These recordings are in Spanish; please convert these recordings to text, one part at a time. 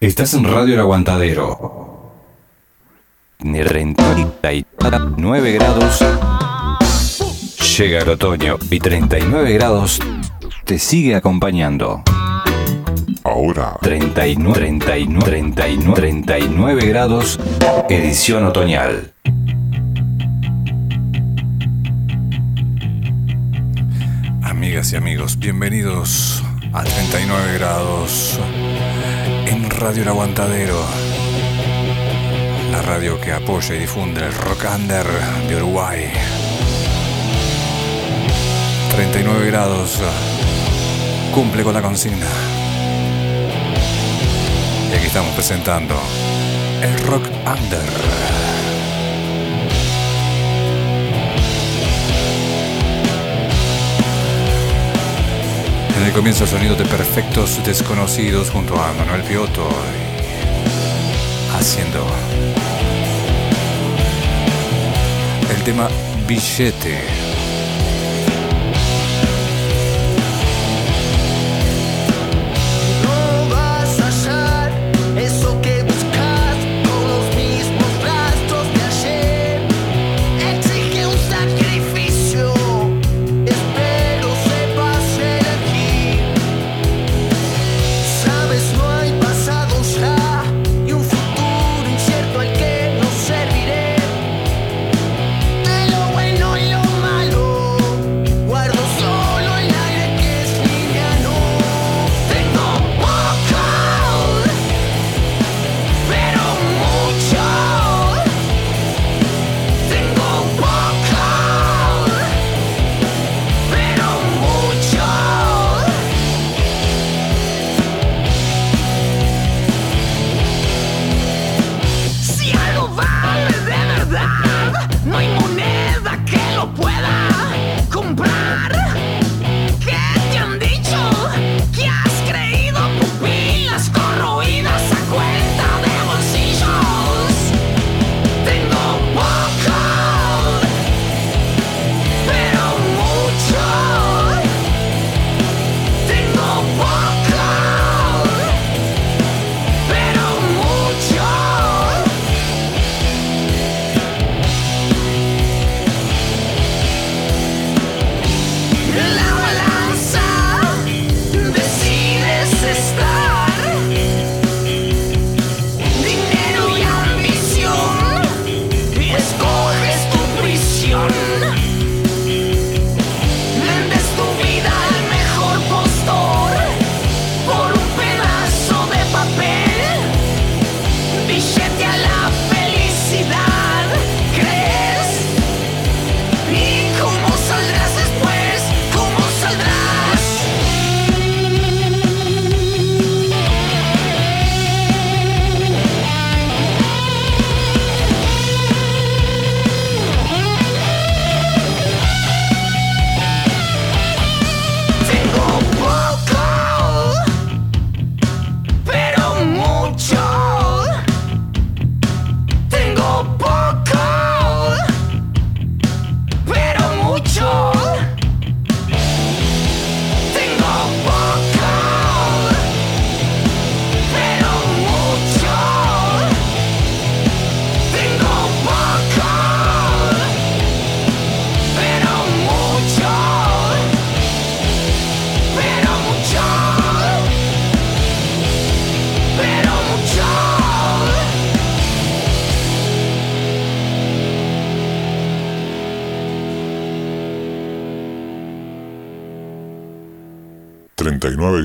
Estás en Radio El Aguantadero. Ni 39 grados. Llega el otoño y 39 grados te sigue acompañando. Ahora, 39, 39, 39, 39 grados, edición otoñal. Amigas y amigos, bienvenidos a 39 grados en Radio El Aguantadero. La radio que apoya y difunde el rock under de Uruguay. 39 grados cumple con la consigna. Y aquí estamos presentando el rock under. En el comienzo el sonido de Perfectos Desconocidos junto a Manuel Piotto haciendo el tema Billete.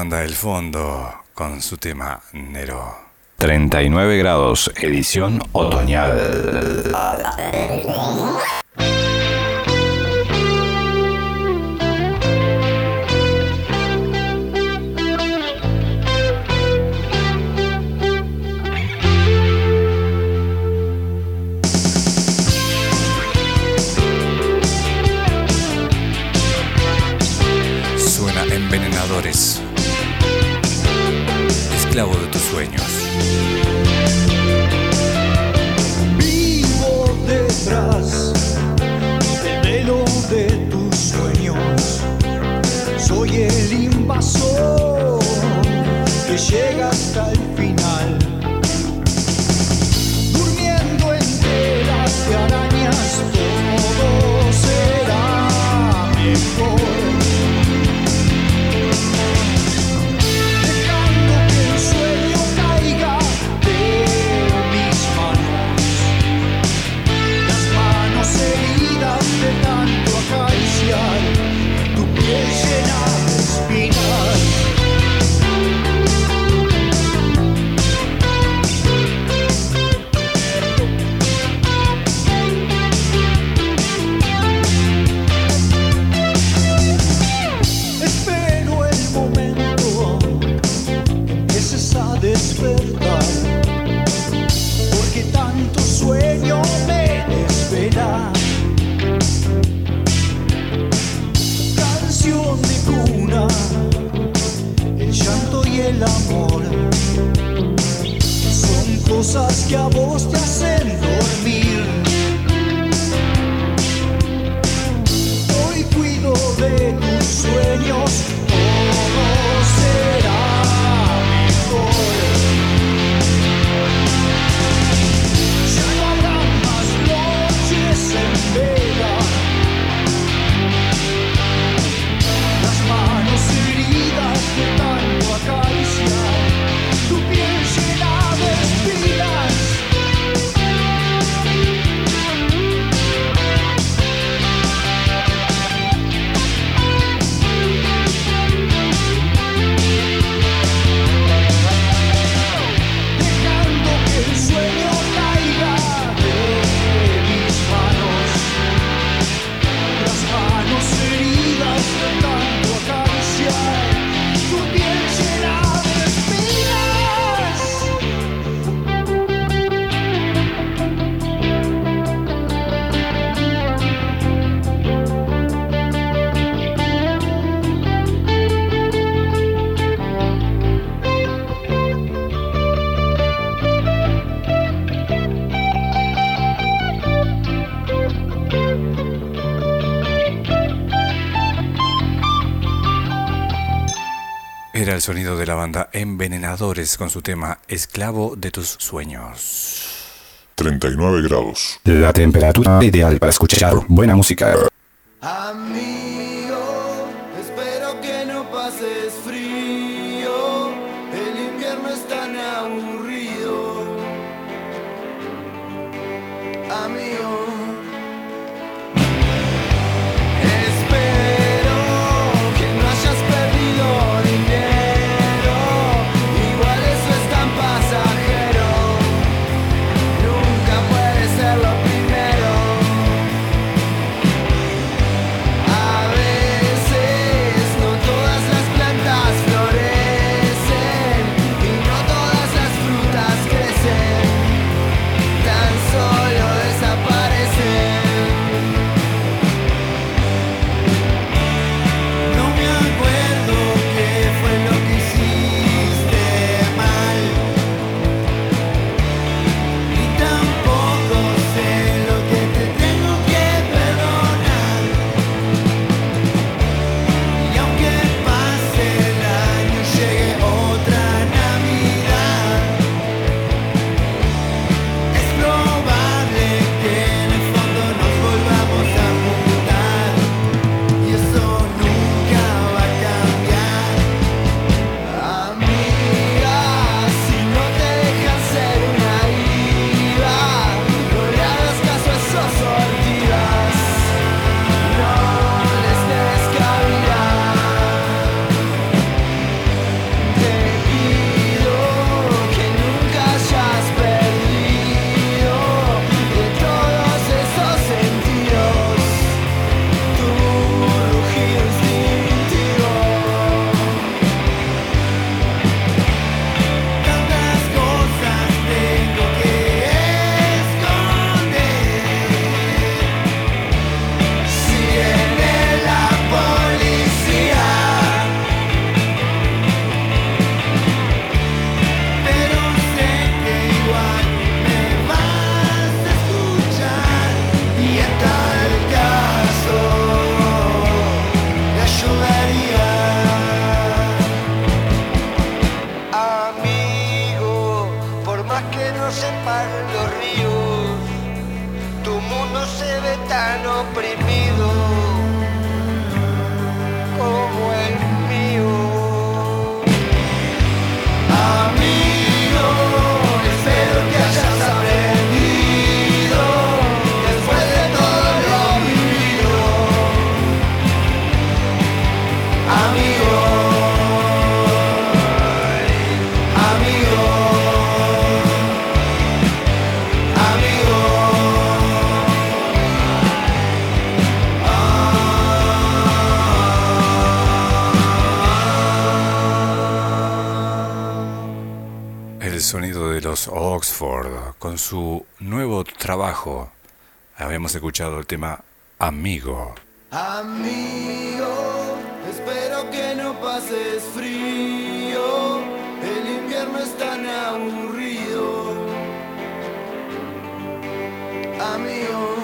banda del fondo con su tema Nero. 39 grados, edición otoñal. el sonido de la banda Envenenadores con su tema Esclavo de tus sueños. 39 grados. La temperatura ideal para escuchar buena música. Clifford con su nuevo trabajo. Habíamos escuchado el tema Amigo. Amigo, espero que no pases frío. El invierno es tan aburrido. Amigo.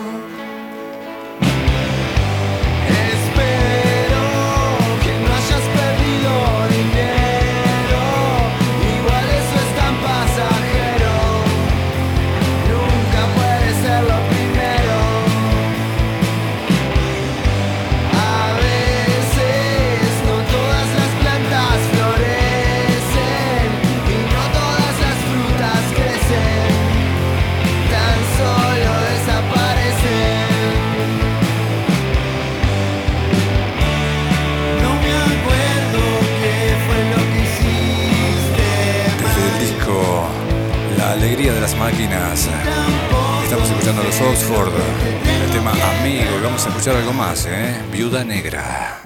Oxford, el tema Amigo, y vamos a escuchar algo más, ¿eh? Viuda Negra.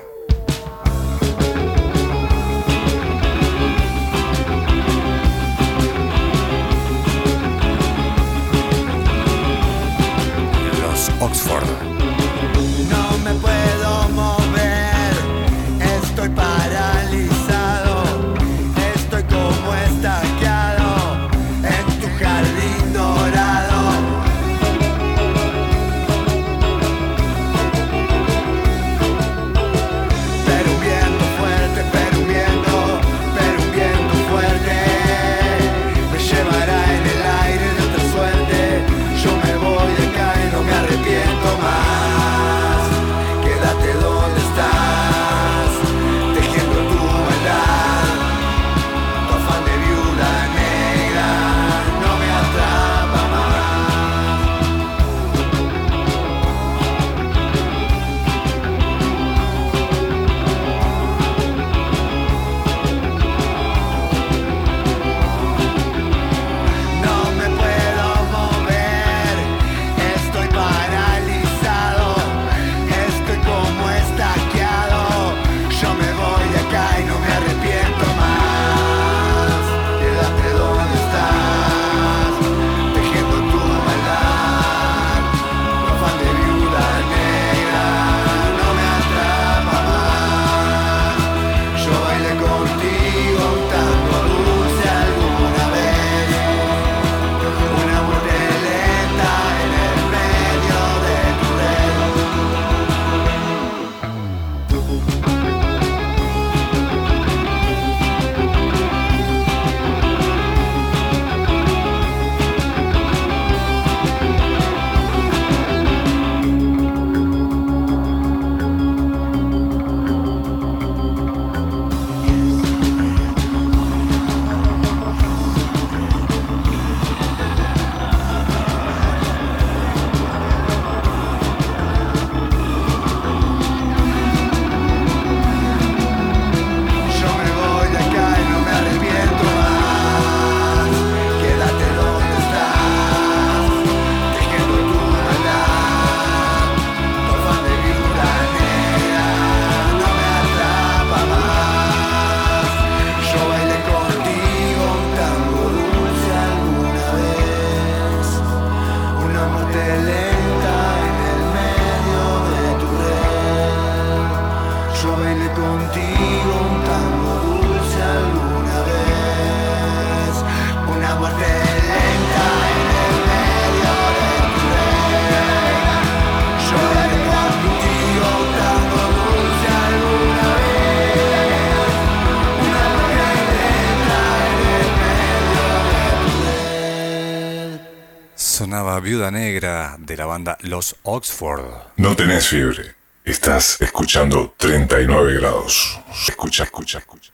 sonaba Viuda Negra de la banda Los Oxford. No tenés fiebre. Estás escuchando 39 grados. Escucha, escucha, escucha.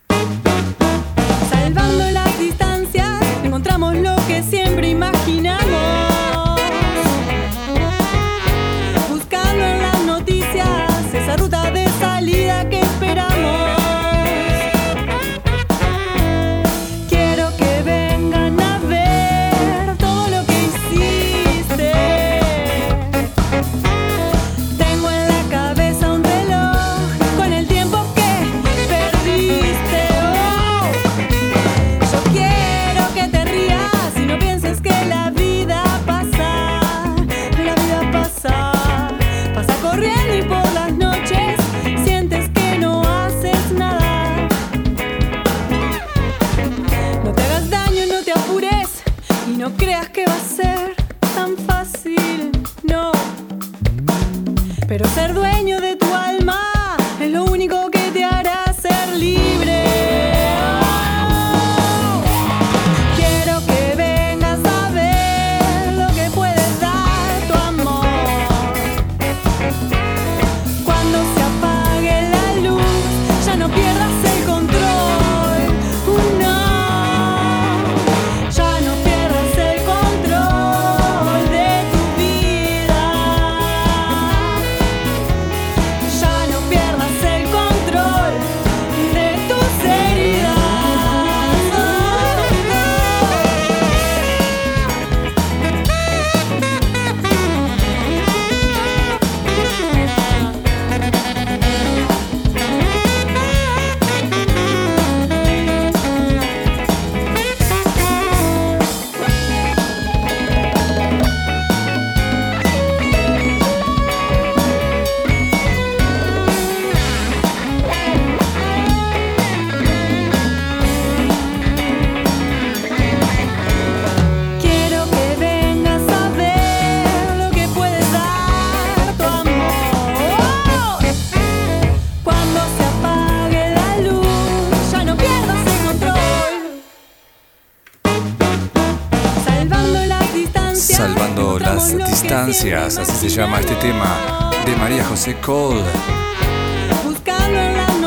Así se llama este tema de María José Cole.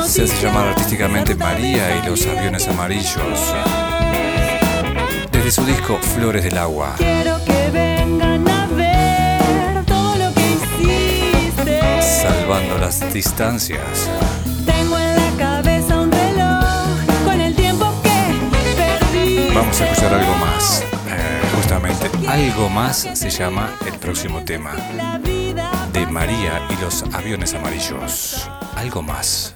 Se hace llamar artísticamente María y los aviones amarillos. Desde su disco Flores del Agua. Salvando las distancias. Vamos a escuchar algo más. Eh, justamente. Algo más se llama el próximo tema. De María y los aviones amarillos. Algo más.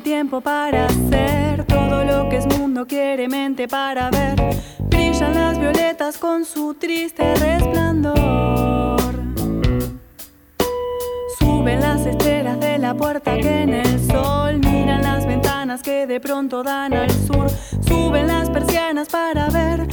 tiempo para hacer todo lo que es mundo quiere mente para ver. Brillan las violetas con su triste resplandor. Suben las estelas de la puerta que en el sol miran las ventanas que de pronto dan al sur. Suben las persianas para ver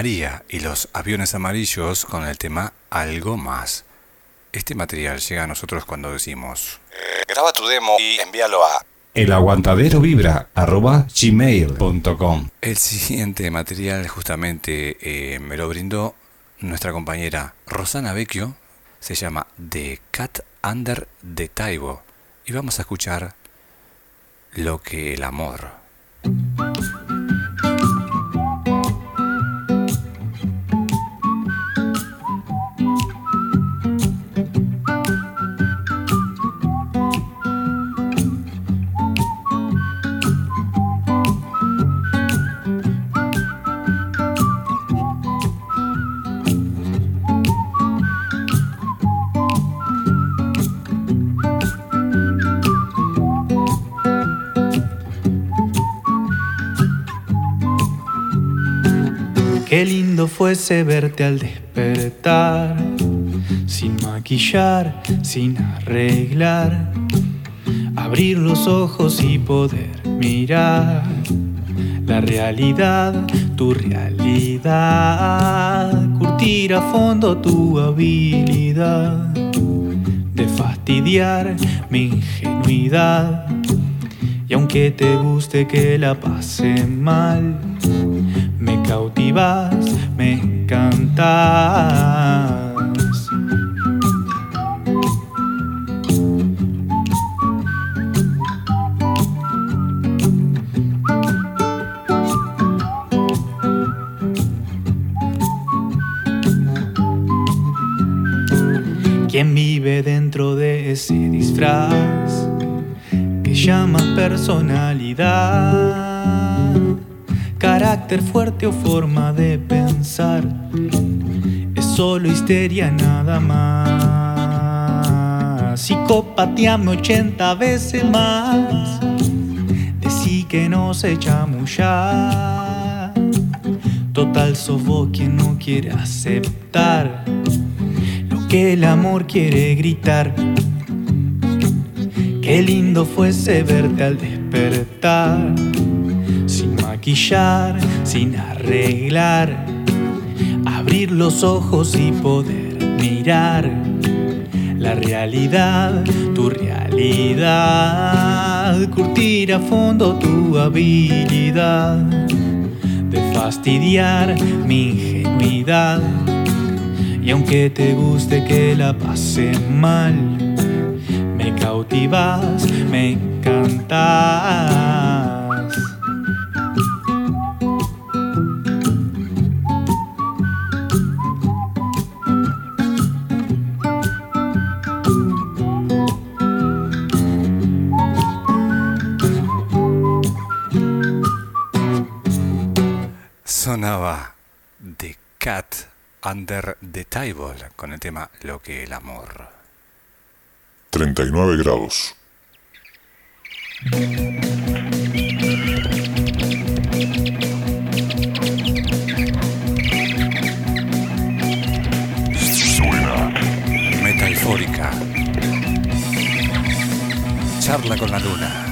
María y los aviones amarillos con el tema Algo más. Este material llega a nosotros cuando decimos... Graba tu demo y envíalo a elaguantadero.vibra@gmail.com. El siguiente material justamente eh, me lo brindó nuestra compañera Rosana Vecchio. Se llama The Cat Under the Taibo. Y vamos a escuchar lo que el amor. Fuese verte al despertar, sin maquillar, sin arreglar, abrir los ojos y poder mirar la realidad, tu realidad, curtir a fondo tu habilidad de fastidiar mi ingenuidad. Y aunque te guste que la pase mal, cautivas, me encantas. ¿Quién vive dentro de ese disfraz que llamas personalidad? Carácter fuerte o forma de pensar es solo histeria nada más. Psicopateame 80 veces más. Decí que no se chamullar. Total sos vos quien no quiere aceptar lo que el amor quiere gritar. Qué lindo fuese verte al despertar maquillar, sin arreglar, abrir los ojos y poder mirar la realidad, tu realidad, curtir a fondo tu habilidad de fastidiar mi ingenuidad. Y aunque te guste que la pase mal, me cautivas, me encantas. Sonaba The Cat Under the Table con el tema Lo que el amor. 39 grados. Suena. Metalfórica. Charla con la luna.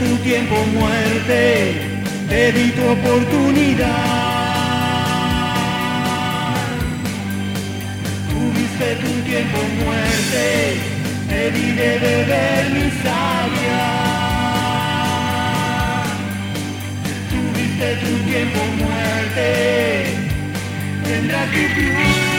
Tu tiempo muerte, te di tu oportunidad. Tuviste tu tiempo muerte, te di de beber mi savia. Tuviste tu tiempo muerte, tendrás que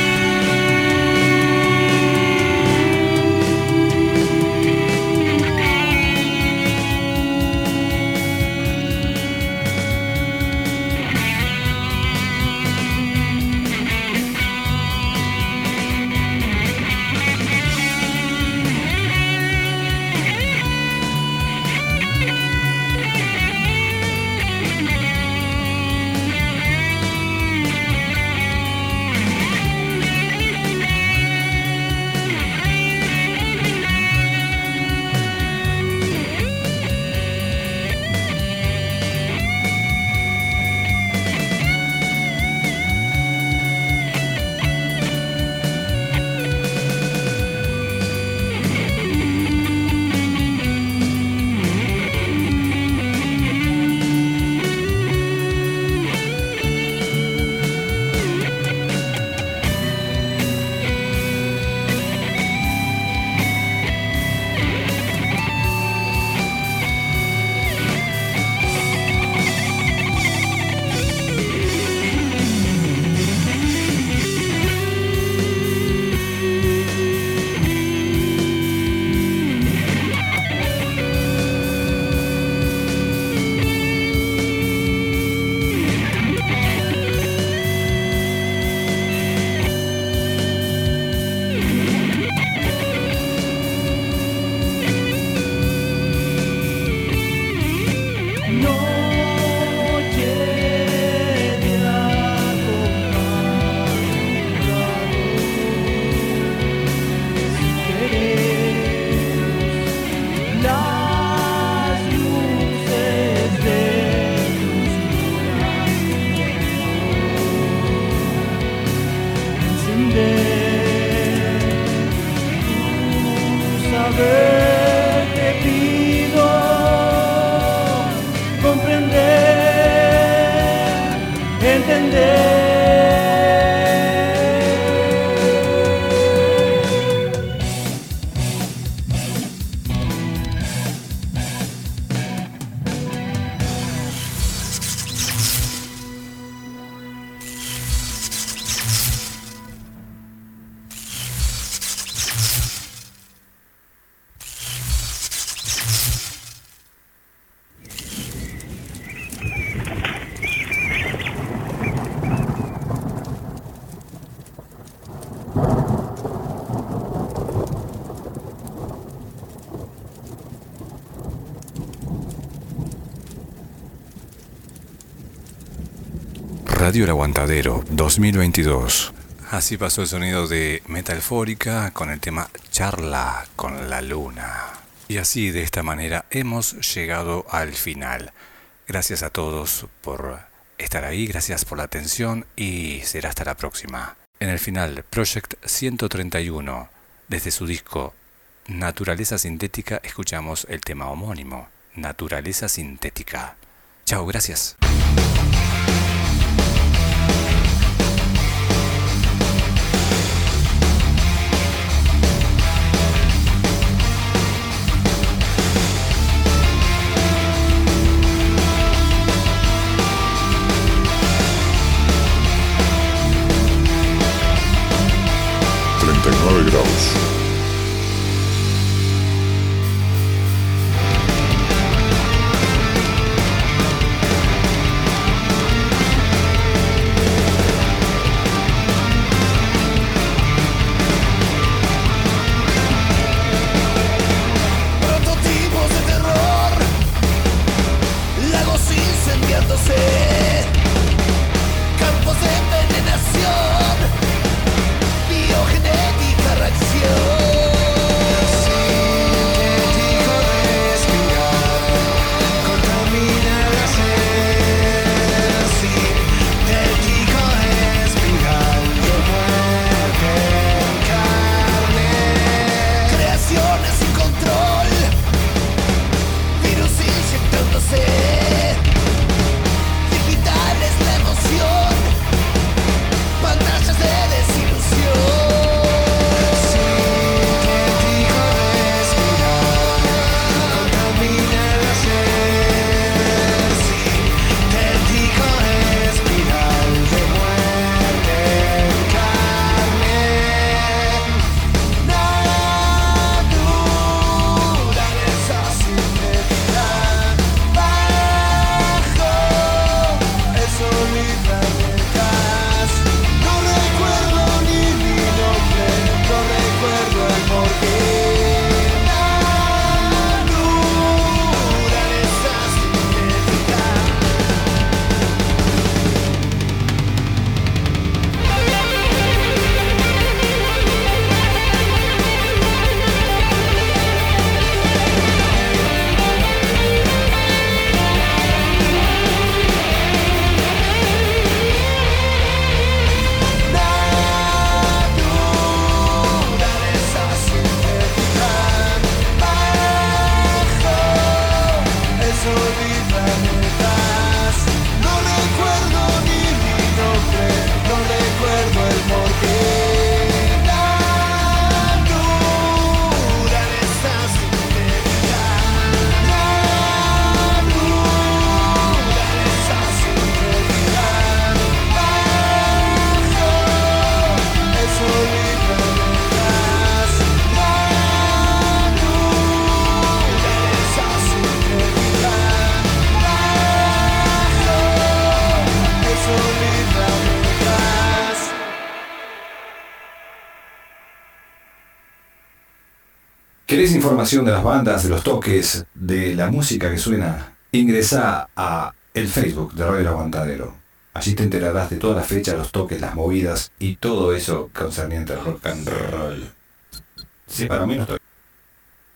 Radio Aguantadero 2022. Así pasó el sonido de Metalfórica con el tema Charla con la Luna. Y así de esta manera hemos llegado al final. Gracias a todos por estar ahí, gracias por la atención y será hasta la próxima. En el final, Project 131, desde su disco Naturaleza Sintética, escuchamos el tema homónimo, Naturaleza Sintética. Chao, gracias. ¿Querés información de las bandas, de los toques, de la música que suena? Ingresa a el Facebook de Radio Aguantadero. Allí te enterarás de todas las fechas, los toques, las movidas y todo eso concerniente al rock and roll. Sí, para mí no estoy.